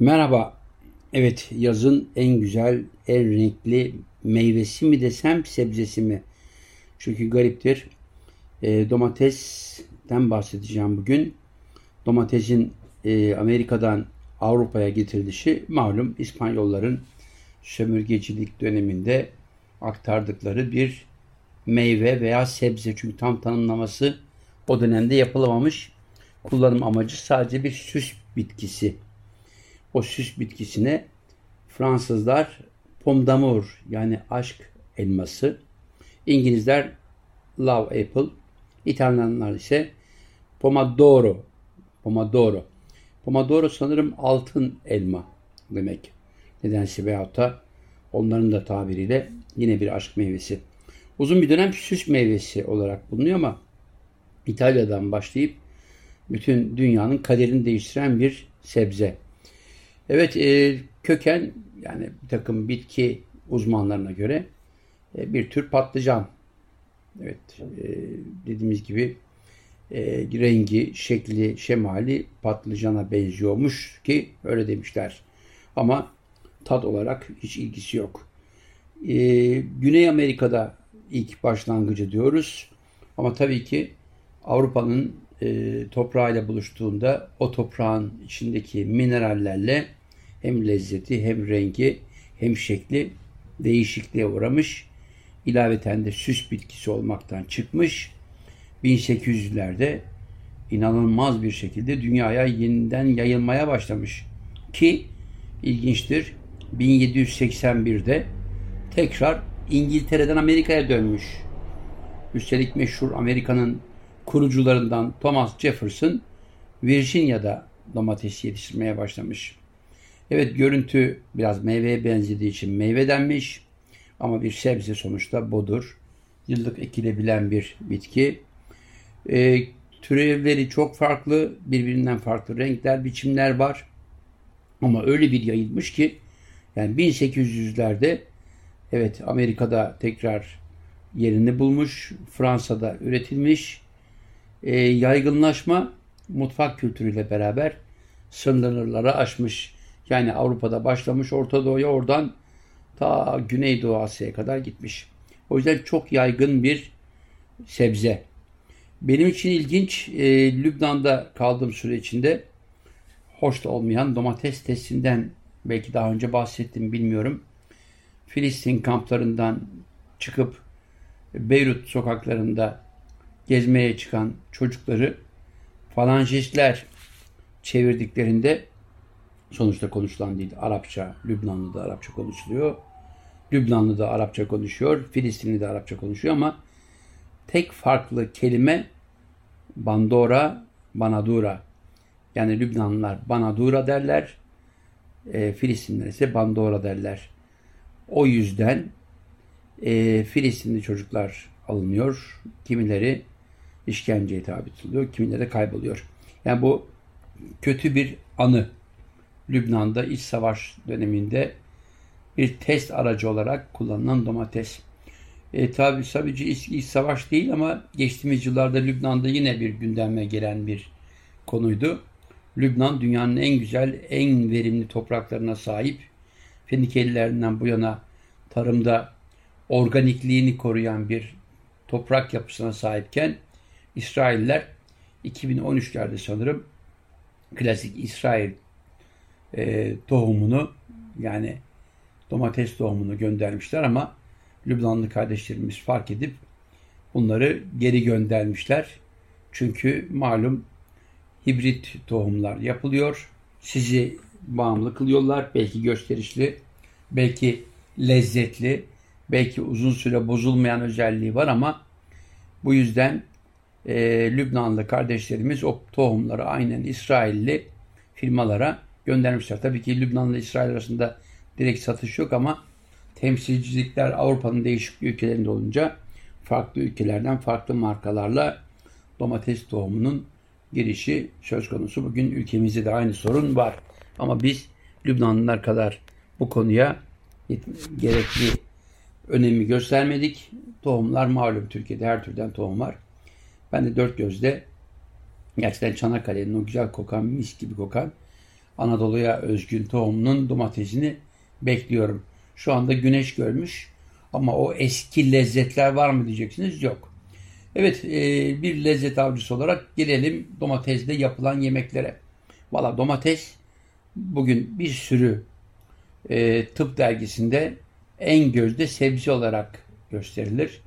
Merhaba. Evet yazın en güzel, en renkli meyvesi mi desem sebzesi mi? Çünkü gariptir. E, domatesten bahsedeceğim bugün. Domatesin e, Amerika'dan Avrupa'ya getirilişi malum İspanyolların sömürgecilik döneminde aktardıkları bir meyve veya sebze. Çünkü tam tanımlaması o dönemde yapılamamış. Kullanım amacı sadece bir süs bitkisi o süs bitkisine Fransızlar pomme d'amour yani aşk elması, İngilizler love apple, İtalyanlar ise pomodoro, pomodoro. Pomodoro sanırım altın elma demek. Nedense veyahut da onların da tabiriyle yine bir aşk meyvesi. Uzun bir dönem süs meyvesi olarak bulunuyor ama İtalya'dan başlayıp bütün dünyanın kaderini değiştiren bir sebze. Evet e, köken yani bir takım bitki uzmanlarına göre e, bir tür patlıcan. Evet e, dediğimiz gibi e, rengi, şekli, şemali patlıcana benziyormuş ki öyle demişler. Ama tat olarak hiç ilgisi yok. E, Güney Amerika'da ilk başlangıcı diyoruz. Ama tabii ki Avrupa'nın e, toprağıyla buluştuğunda o toprağın içindeki minerallerle hem lezzeti hem rengi hem şekli değişikliğe uğramış. İlaveten de süs bitkisi olmaktan çıkmış. 1800'lerde inanılmaz bir şekilde dünyaya yeniden yayılmaya başlamış. Ki ilginçtir 1781'de tekrar İngiltere'den Amerika'ya dönmüş. Üstelik meşhur Amerika'nın kurucularından Thomas Jefferson Virginia'da domates yetiştirmeye başlamış. Evet görüntü biraz meyveye benzediği için meyve denmiş. Ama bir sebze sonuçta budur. Yıllık ekilebilen bir bitki. E, türevleri çok farklı. Birbirinden farklı renkler, biçimler var. Ama öyle bir yayılmış ki yani 1800'lerde evet Amerika'da tekrar yerini bulmuş. Fransa'da üretilmiş. E, yaygınlaşma mutfak kültürüyle beraber sınırları aşmış. Yani Avrupa'da başlamış Orta Doğu'ya oradan ta Güneydoğu Asya'ya kadar gitmiş. O yüzden çok yaygın bir sebze. Benim için ilginç e, Lübnan'da kaldığım süre içinde hoş da olmayan domates testinden belki daha önce bahsettim bilmiyorum. Filistin kamplarından çıkıp Beyrut sokaklarında gezmeye çıkan çocukları falancistler çevirdiklerinde sonuçta konuşulan değil. Arapça, Lübnanlı'da Arapça konuşuluyor. Lübnanlı da Arapça konuşuyor, Filistinli de Arapça konuşuyor ama tek farklı kelime Bandora, Banadura. Yani Lübnanlılar Banadura derler, e, Filistinliler ise Bandora derler. O yüzden e, Filistinli çocuklar alınıyor. Kimileri işkenceye tabi tutuluyor, kimileri de kayboluyor. Yani bu kötü bir anı. Lübnan'da iç savaş döneminde bir test aracı olarak kullanılan domates. E, tabi sadece iç, iç savaş değil ama geçtiğimiz yıllarda Lübnan'da yine bir gündeme gelen bir konuydu. Lübnan dünyanın en güzel, en verimli topraklarına sahip. Fenikelilerinden bu yana tarımda organikliğini koruyan bir toprak yapısına sahipken İsrailler 2013'lerde sanırım klasik İsrail e, tohumunu yani domates tohumunu göndermişler ama Lübnanlı kardeşlerimiz fark edip bunları geri göndermişler. Çünkü malum hibrit tohumlar yapılıyor. Sizi bağımlı kılıyorlar. Belki gösterişli, belki lezzetli, belki uzun süre bozulmayan özelliği var ama bu yüzden e, Lübnanlı kardeşlerimiz o tohumları aynen İsrailli firmalara göndermişler. Tabii ki Lübnan ile İsrail arasında direkt satış yok ama temsilcilikler Avrupa'nın değişik ülkelerinde olunca farklı ülkelerden farklı markalarla domates tohumunun girişi söz konusu. Bugün ülkemizde de aynı sorun var. Ama biz Lübnanlılar kadar bu konuya gerekli önemi göstermedik. Tohumlar malum Türkiye'de her türden tohum var. Ben de dört gözle gerçekten Çanakkale'nin o güzel kokan, mis gibi kokan Anadolu'ya özgün tohumunun domatesini bekliyorum. Şu anda güneş görmüş ama o eski lezzetler var mı diyeceksiniz yok. Evet e, bir lezzet avcısı olarak gelelim domatesle yapılan yemeklere. Valla domates bugün bir sürü e, tıp dergisinde en gözde sebze olarak gösterilir.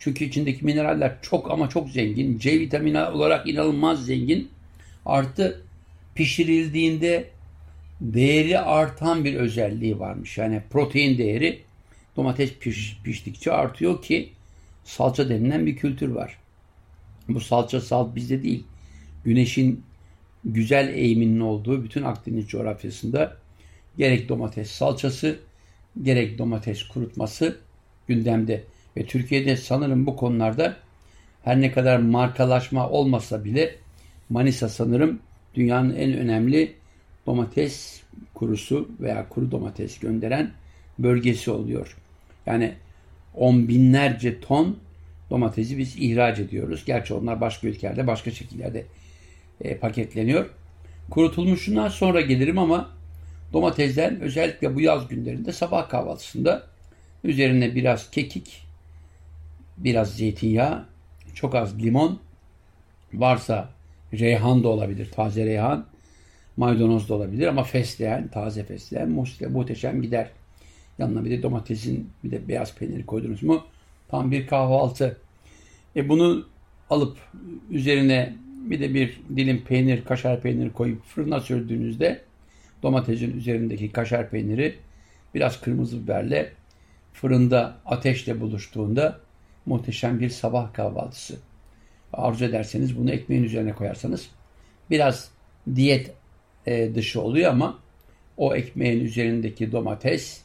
Çünkü içindeki mineraller çok ama çok zengin. C vitamini olarak inanılmaz zengin. Artı pişirildiğinde değeri artan bir özelliği varmış. Yani protein değeri domates piş, piştikçe artıyor ki salça denilen bir kültür var. Bu salça salt bizde değil. Güneşin güzel eğiminin olduğu bütün Akdeniz coğrafyasında gerek domates salçası gerek domates kurutması gündemde. Ve Türkiye'de sanırım bu konularda her ne kadar markalaşma olmasa bile Manisa sanırım dünyanın en önemli domates kurusu veya kuru domates gönderen bölgesi oluyor. Yani on binlerce ton domatesi biz ihraç ediyoruz. Gerçi onlar başka ülkelerde başka şekillerde e, paketleniyor. Kurutulmuşundan sonra gelirim ama domatesden özellikle bu yaz günlerinde sabah kahvaltısında üzerine biraz kekik, biraz zeytinyağı, çok az limon, varsa reyhan da olabilir, taze reyhan, maydanoz da olabilir ama fesleğen, taze fesleğen muhteşem gider. Yanına bir de domatesin bir de beyaz peyniri koydunuz mu tam bir kahvaltı. E bunu alıp üzerine bir de bir dilim peynir, kaşar peyniri koyup fırına sürdüğünüzde domatesin üzerindeki kaşar peyniri biraz kırmızı biberle fırında ateşle buluştuğunda muhteşem bir sabah kahvaltısı. Arzu ederseniz bunu ekmeğin üzerine koyarsanız biraz diyet e, dışı oluyor ama o ekmeğin üzerindeki domates,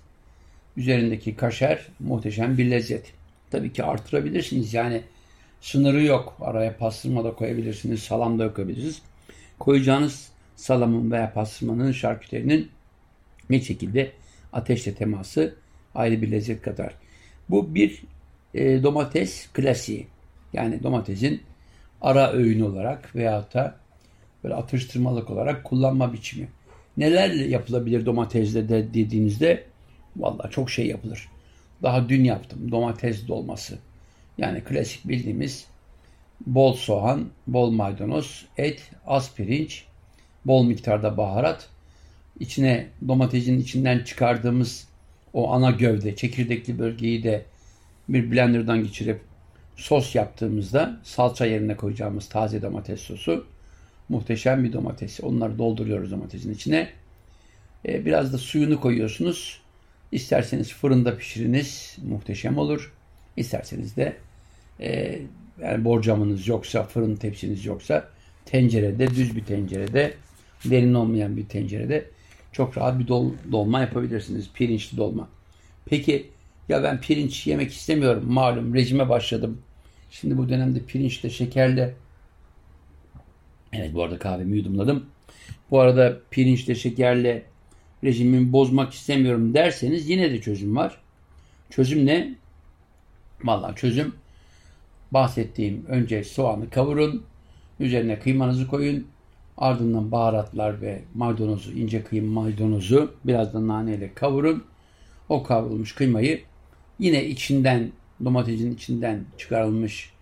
üzerindeki kaşar muhteşem bir lezzet. Tabii ki artırabilirsiniz. Yani sınırı yok. Araya pastırma da koyabilirsiniz, salam da koyabilirsiniz. Koyacağınız salamın veya pastırmanın, şarküterinin bir şekilde ateşle teması ayrı bir lezzet katar. Bu bir e, domates klasiği. Yani domatesin ara öğün olarak veyahut da böyle atıştırmalık olarak kullanma biçimi. Neler yapılabilir domatesle de dediğinizde vallahi çok şey yapılır. Daha dün yaptım domates dolması. Yani klasik bildiğimiz bol soğan, bol maydanoz, et, az pirinç, bol miktarda baharat. İçine domatesin içinden çıkardığımız o ana gövde, çekirdekli bölgeyi de bir blenderdan geçirip sos yaptığımızda salça yerine koyacağımız taze domates sosu muhteşem bir domates. Onları dolduruyoruz domatesin içine. Ee, biraz da suyunu koyuyorsunuz. İsterseniz fırında pişiriniz. Muhteşem olur. İsterseniz de e, yani borcamınız yoksa, fırın tepsiniz yoksa tencerede, düz bir tencerede, derin olmayan bir tencerede çok rahat bir dol, dolma yapabilirsiniz. Pirinçli dolma. Peki ya ben pirinç yemek istemiyorum. Malum rejime başladım. Şimdi bu dönemde pirinçle, şekerle Evet bu arada kahvemi yudumladım. Bu arada pirinçle, şekerle rejimimi bozmak istemiyorum derseniz yine de çözüm var. Çözüm ne? Vallahi çözüm bahsettiğim önce soğanı kavurun. Üzerine kıymanızı koyun. Ardından baharatlar ve maydanozu, ince kıyım maydanozu biraz da naneyle kavurun. O kavrulmuş kıymayı yine içinden domatesin içinden çıkarılmış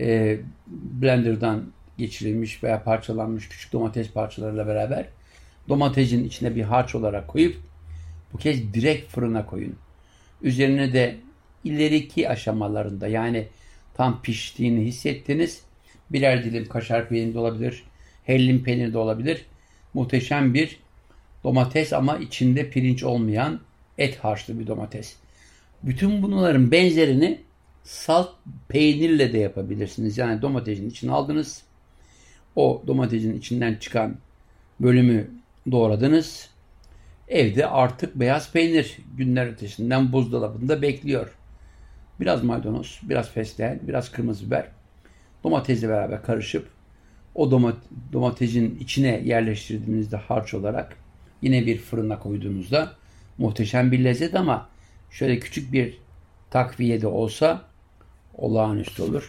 e, blenderdan geçirilmiş veya parçalanmış küçük domates parçalarıyla beraber domatesin içine bir harç olarak koyup bu kez direkt fırına koyun. Üzerine de ileriki aşamalarında yani tam piştiğini hissettiniz. Birer dilim kaşar peyniri de olabilir, hellim peyniri de olabilir. Muhteşem bir domates ama içinde pirinç olmayan et harçlı bir domates. Bütün bunların benzerini salt peynirle de yapabilirsiniz. Yani domatesin içine aldınız. O domatesin içinden çıkan bölümü doğradınız. Evde artık beyaz peynir günler ötesinden buzdolabında bekliyor. Biraz maydanoz, biraz fesleğen, biraz kırmızı biber. Domatesle beraber karışıp o domat domatesin içine yerleştirdiğinizde harç olarak yine bir fırına koyduğunuzda muhteşem bir lezzet ama şöyle küçük bir takviye de olsa olağanüstü olur.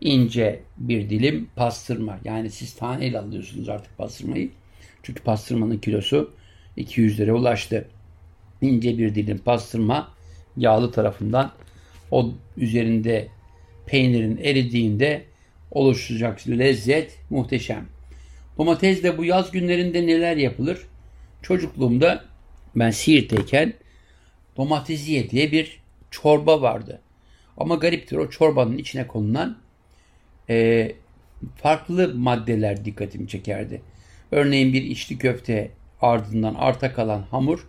İnce bir dilim pastırma. Yani siz taneyle alıyorsunuz artık pastırmayı. Çünkü pastırmanın kilosu 200 lira ulaştı. İnce bir dilim pastırma yağlı tarafından o üzerinde peynirin eridiğinde oluşacak lezzet muhteşem. Domatesle bu yaz günlerinde neler yapılır? Çocukluğumda ben Siirt'teyken domatesiye diye bir çorba vardı. Ama gariptir o çorbanın içine konulan e, farklı maddeler dikkatimi çekerdi. Örneğin bir içli köfte ardından arta kalan hamur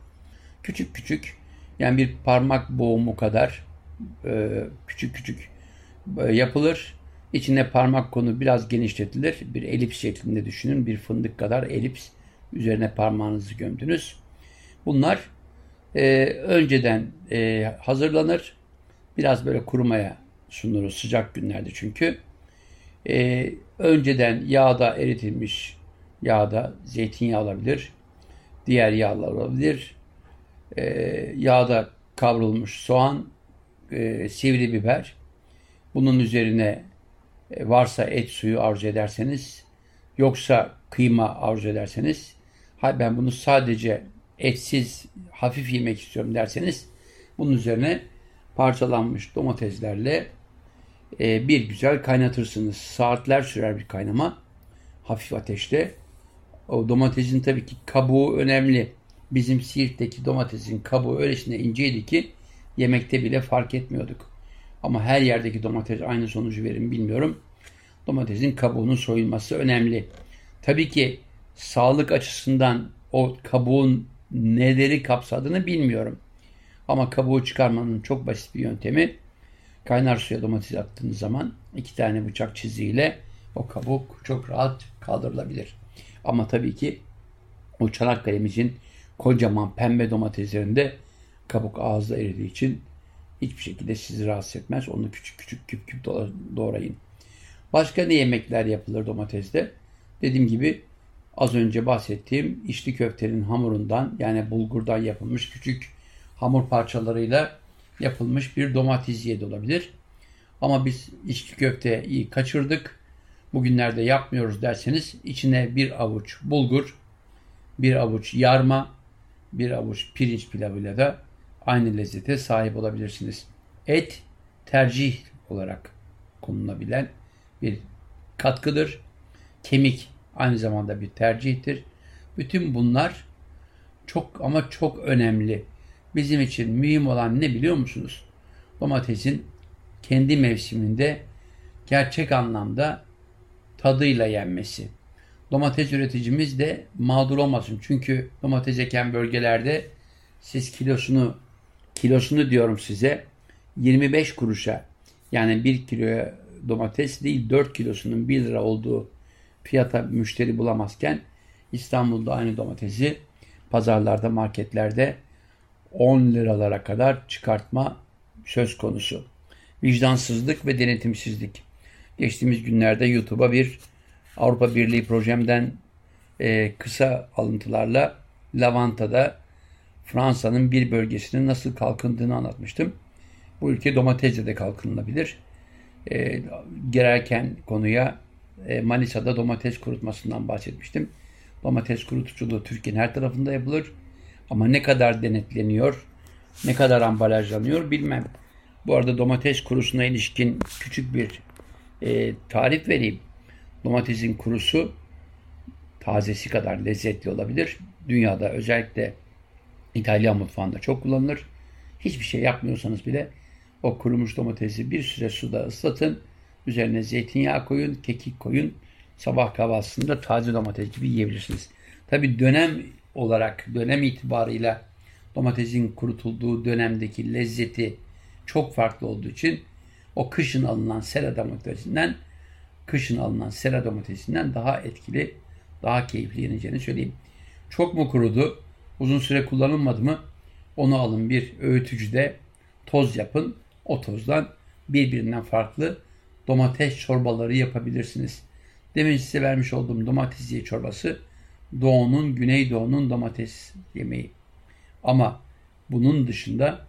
küçük küçük yani bir parmak boğumu kadar e, küçük küçük e, yapılır. İçine parmak konu biraz genişletilir. Bir elips şeklinde düşünün. Bir fındık kadar elips. Üzerine parmağınızı gömdünüz. Bunlar e, önceden e, hazırlanır. Biraz böyle kurumaya sunulur sıcak günlerde çünkü. E, önceden yağda eritilmiş yağda zeytinyağı olabilir. Diğer yağlar olabilir. E, yağda kavrulmuş soğan, e, sivri biber. Bunun üzerine e, varsa et suyu arzu ederseniz, yoksa kıyma arzu ederseniz, hay ben bunu sadece etsiz hafif yemek istiyorum derseniz, bunun üzerine parçalanmış domateslerle e, bir güzel kaynatırsınız. Saatler sürer bir kaynama. Hafif ateşte. O domatesin tabii ki kabuğu önemli. Bizim Siirt'teki domatesin kabuğu öylesine inceydi ki yemekte bile fark etmiyorduk. Ama her yerdeki domates aynı sonucu verir mi bilmiyorum. Domatesin kabuğunun soyulması önemli. Tabii ki sağlık açısından o kabuğun neleri kapsadığını bilmiyorum. Ama kabuğu çıkarmanın çok basit bir yöntemi kaynar suya domates attığınız zaman iki tane bıçak çiziğiyle o kabuk çok rahat kaldırılabilir. Ama tabii ki o Çanakkale'mizin kocaman pembe domateslerinde kabuk ağızda eridiği için hiçbir şekilde sizi rahatsız etmez. Onu küçük küçük küp küp doğrayın. Başka ne yemekler yapılır domatesde? Dediğim gibi az önce bahsettiğim içli köftenin hamurundan yani bulgurdan yapılmış küçük hamur parçalarıyla yapılmış bir domates yedi olabilir. Ama biz içli köfteyi kaçırdık. Bugünlerde yapmıyoruz derseniz içine bir avuç bulgur, bir avuç yarma, bir avuç pirinç pilavıyla da aynı lezzete sahip olabilirsiniz. Et tercih olarak konulabilen bir katkıdır. Kemik aynı zamanda bir tercihtir. Bütün bunlar çok ama çok önemli. Bizim için mühim olan ne biliyor musunuz? Domatesin kendi mevsiminde gerçek anlamda tadıyla yenmesi. Domates üreticimiz de mağdur olmasın. Çünkü domates eken bölgelerde siz kilosunu kilosunu diyorum size 25 kuruşa yani 1 kiloya domates değil 4 kilosunun 1 lira olduğu fiyata müşteri bulamazken İstanbul'da aynı domatesi pazarlarda, marketlerde 10 liralara kadar çıkartma söz konusu. Vicdansızlık ve denetimsizlik. Geçtiğimiz günlerde YouTube'a bir Avrupa Birliği projemden e, kısa alıntılarla Lavanta'da Fransa'nın bir bölgesinin nasıl kalkındığını anlatmıştım. Bu ülke domatesle de kalkınılabilir. E, girerken konuya Manisa'da domates kurutmasından bahsetmiştim. Domates kurutuculuğu Türkiye'nin her tarafında yapılır. Ama ne kadar denetleniyor, ne kadar ambalajlanıyor bilmem. Bu arada domates kurusuna ilişkin küçük bir e, tarif vereyim. Domatesin kurusu tazesi kadar lezzetli olabilir. Dünyada özellikle İtalyan mutfağında çok kullanılır. Hiçbir şey yapmıyorsanız bile o kurumuş domatesi bir süre suda ıslatın. Üzerine zeytinyağı koyun, kekik koyun. Sabah kahvaltısında taze domates gibi yiyebilirsiniz. Tabi dönem olarak, dönem itibarıyla domatesin kurutulduğu dönemdeki lezzeti çok farklı olduğu için o kışın alınan sera domatesinden kışın alınan sera domatesinden daha etkili, daha keyifli yeneceğini söyleyeyim. Çok mu kurudu? Uzun süre kullanılmadı mı? Onu alın bir öğütücüde toz yapın. O tozdan birbirinden farklı domates çorbaları yapabilirsiniz. Demin size vermiş olduğum domates çorbası Doğu'nun, Güneydoğu'nun domates yemeği. Ama bunun dışında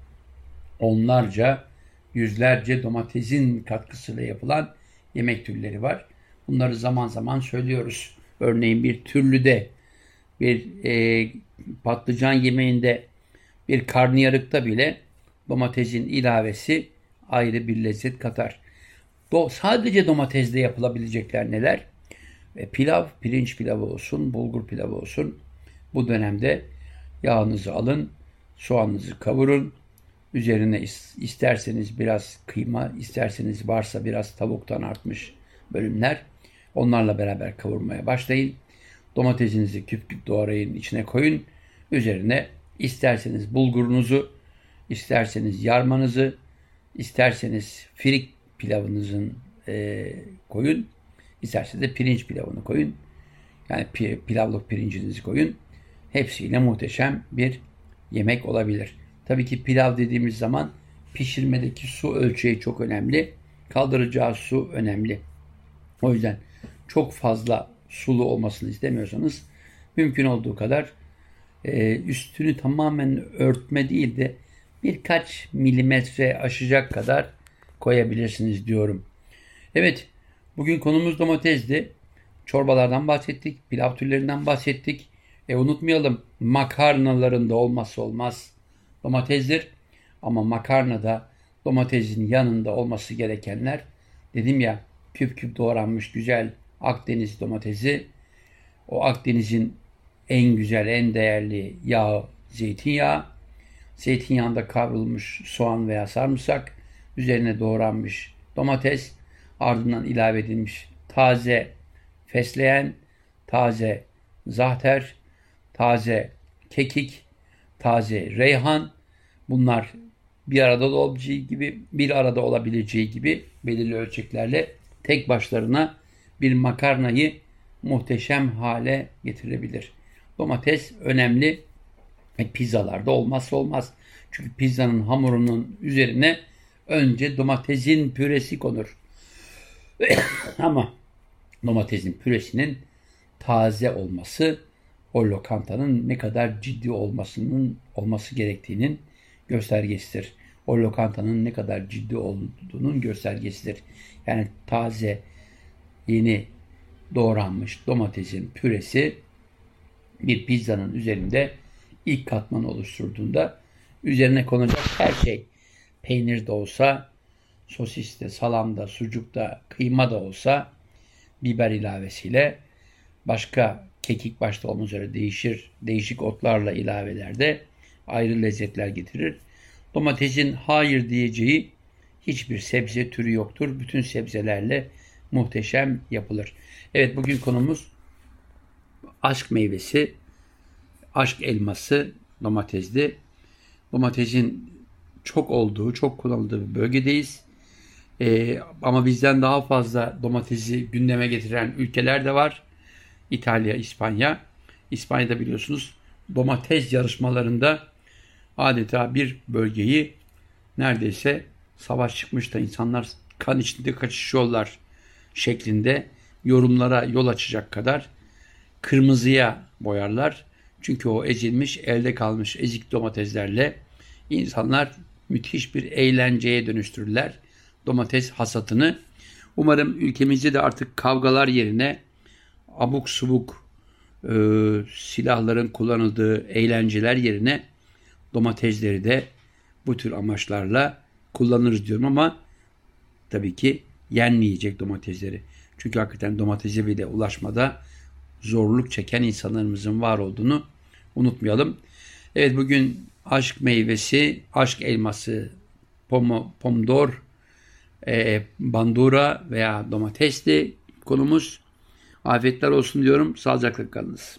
onlarca, yüzlerce domatesin katkısıyla yapılan yemek türleri var. Bunları zaman zaman söylüyoruz. Örneğin bir türlüde bir e, patlıcan yemeğinde bir karnıyarıkta bile domatesin ilavesi ayrı bir lezzet katar. Do sadece domatesle yapılabilecekler neler? E, pilav, pirinç pilavı olsun, bulgur pilavı olsun. Bu dönemde yağınızı alın, soğanınızı kavurun. Üzerine isterseniz biraz kıyma, isterseniz varsa biraz tavuktan artmış bölümler. Onlarla beraber kavurmaya başlayın. Domatesinizi küp küp doğrayın, içine koyun. Üzerine isterseniz bulgurunuzu, isterseniz yarmanızı, isterseniz firik pilavınızın e, koyun. İsterseniz de pirinç pilavını koyun. Yani pilavlık pirincinizi koyun. Hepsiyle muhteşem bir yemek olabilir. Tabii ki pilav dediğimiz zaman pişirmedeki su ölçeği çok önemli. Kaldıracağı su önemli. O yüzden çok fazla sulu olmasını istemiyorsanız mümkün olduğu kadar e, üstünü tamamen örtme değil de birkaç milimetre aşacak kadar koyabilirsiniz diyorum. Evet bugün konumuz domatesdi. Çorbalardan bahsettik, pilav türlerinden bahsettik. E unutmayalım makarnaların da olmazsa olmaz domatesdir. Ama makarnada domatesin yanında olması gerekenler dedim ya küp küp doğranmış güzel Akdeniz domatesi. O Akdeniz'in en güzel, en değerli yağı zeytinyağı. Zeytinyağında kavrulmuş soğan veya sarımsak. Üzerine doğranmış domates. Ardından ilave edilmiş taze fesleğen, taze zahter, taze kekik, taze reyhan. Bunlar bir arada olabileceği gibi, bir arada olabileceği gibi belirli ölçeklerle tek başlarına bir makarnayı muhteşem hale getirebilir. Domates önemli. E, pizzalarda olmazsa olmaz. Çünkü pizzanın hamurunun üzerine önce domatesin püresi konur. Ama domatesin püresinin taze olması o lokantanın ne kadar ciddi olmasının olması gerektiğinin göstergesidir. O lokantanın ne kadar ciddi olduğunun göstergesidir. Yani taze, yeni doğranmış domatesin püresi bir pizzanın üzerinde ilk katmanı oluşturduğunda üzerine konacak her şey peynir de olsa, sosis de, salam da, sucuk da, kıyma da olsa biber ilavesiyle başka kekik başta olmak üzere değişir, değişik otlarla ilavelerde ayrı lezzetler getirir. Domatesin hayır diyeceği hiçbir sebze türü yoktur. Bütün sebzelerle muhteşem yapılır. Evet bugün konumuz aşk meyvesi, aşk elması domatesli. Domatesin çok olduğu, çok kullanıldığı bir bölgedeyiz. Ee, ama bizden daha fazla domatesi gündeme getiren ülkeler de var. İtalya, İspanya. İspanya'da biliyorsunuz domates yarışmalarında adeta bir bölgeyi neredeyse savaş çıkmış da insanlar kan içinde kaçışıyorlar şeklinde yorumlara yol açacak kadar kırmızıya boyarlar. Çünkü o ezilmiş, elde kalmış ezik domateslerle insanlar müthiş bir eğlenceye dönüştürürler domates hasatını. Umarım ülkemizde de artık kavgalar yerine abuk subuk e, silahların kullanıldığı eğlenceler yerine domatesleri de bu tür amaçlarla kullanırız diyorum ama tabii ki yenmeyecek domatesleri. Çünkü hakikaten domatese bile ulaşmada zorluk çeken insanlarımızın var olduğunu unutmayalım. Evet bugün aşk meyvesi, aşk elması, pom, pomdor, e, bandura veya domatesli konumuz. Afiyetler olsun diyorum. Sağlıcakla kalınız.